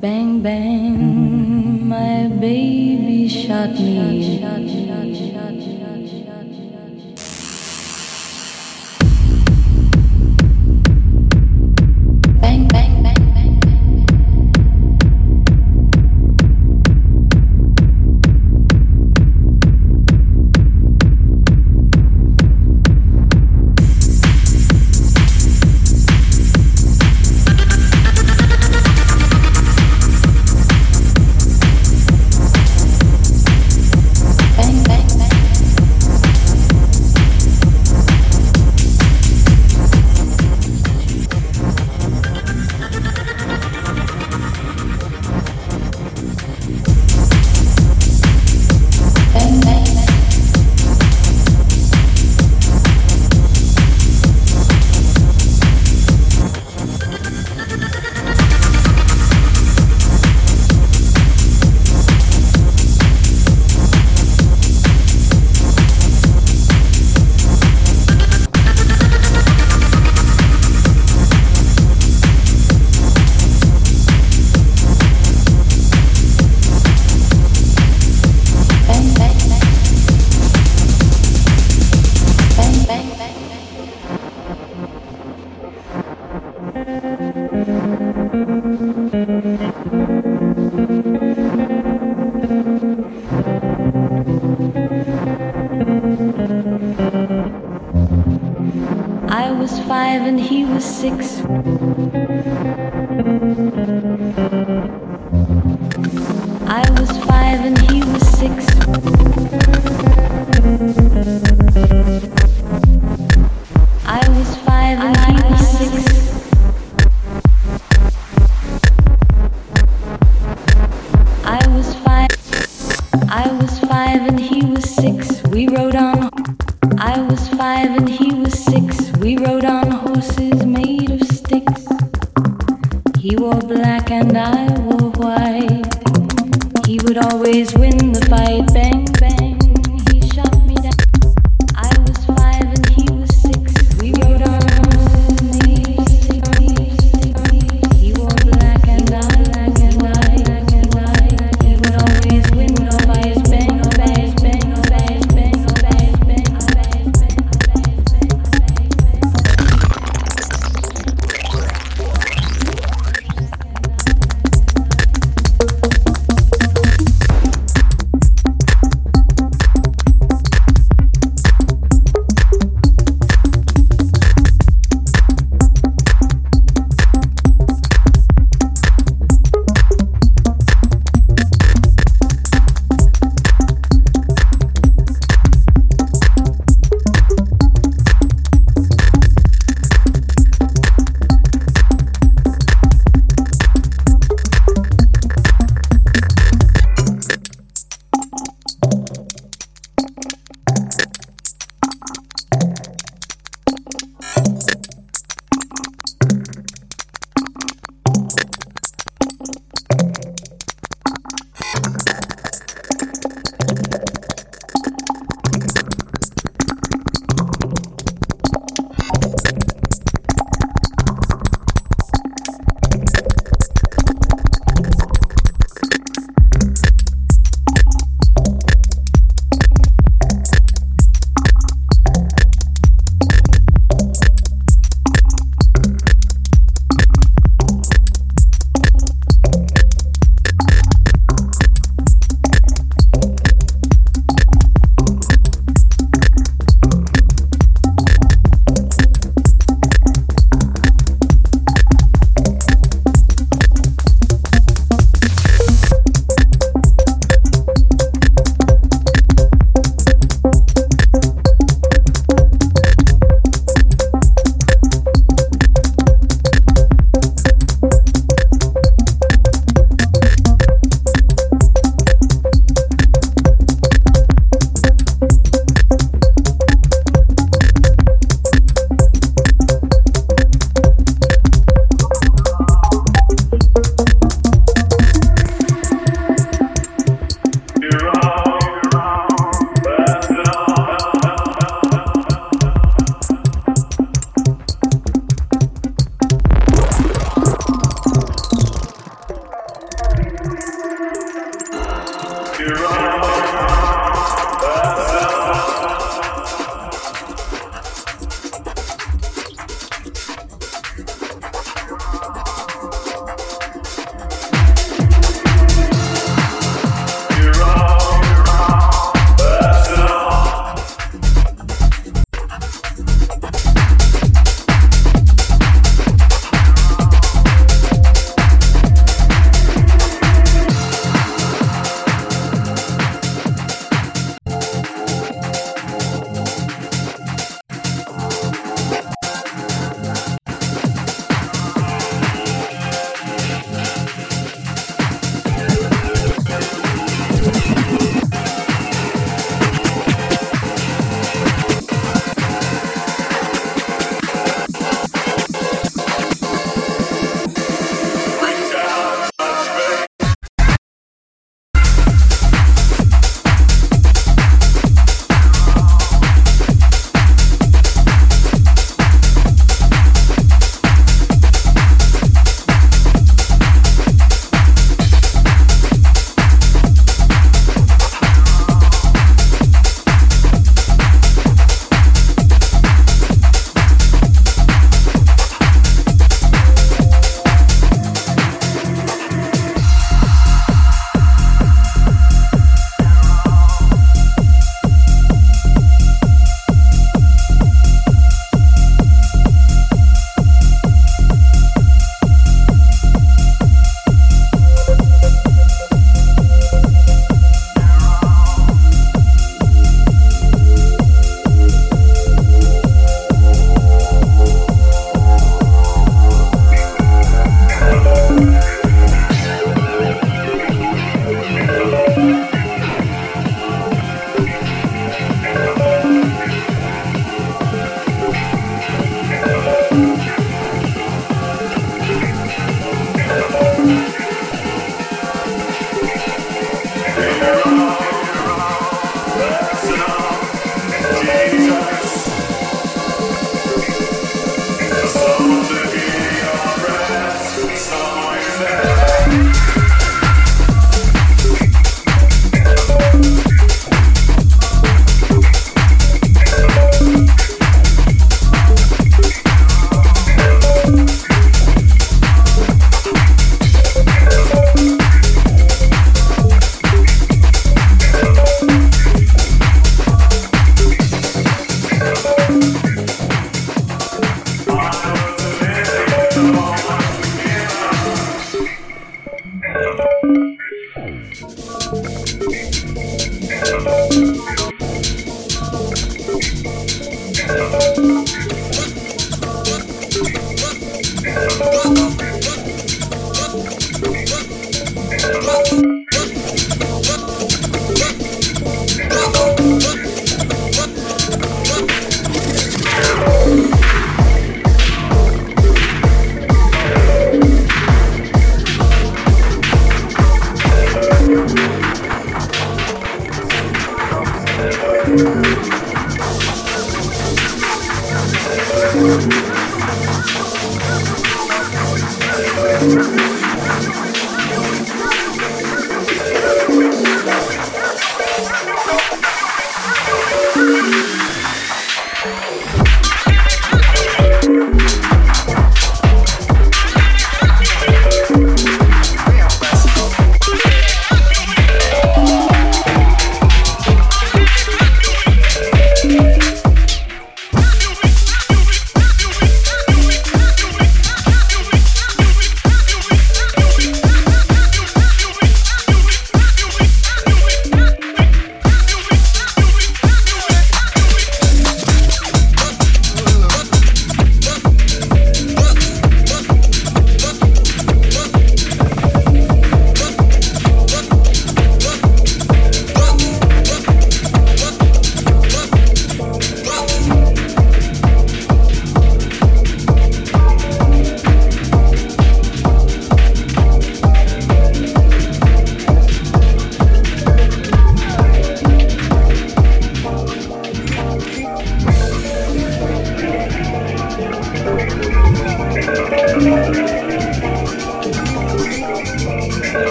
Bang, bang, my baby shot me.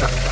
Ha ha ha.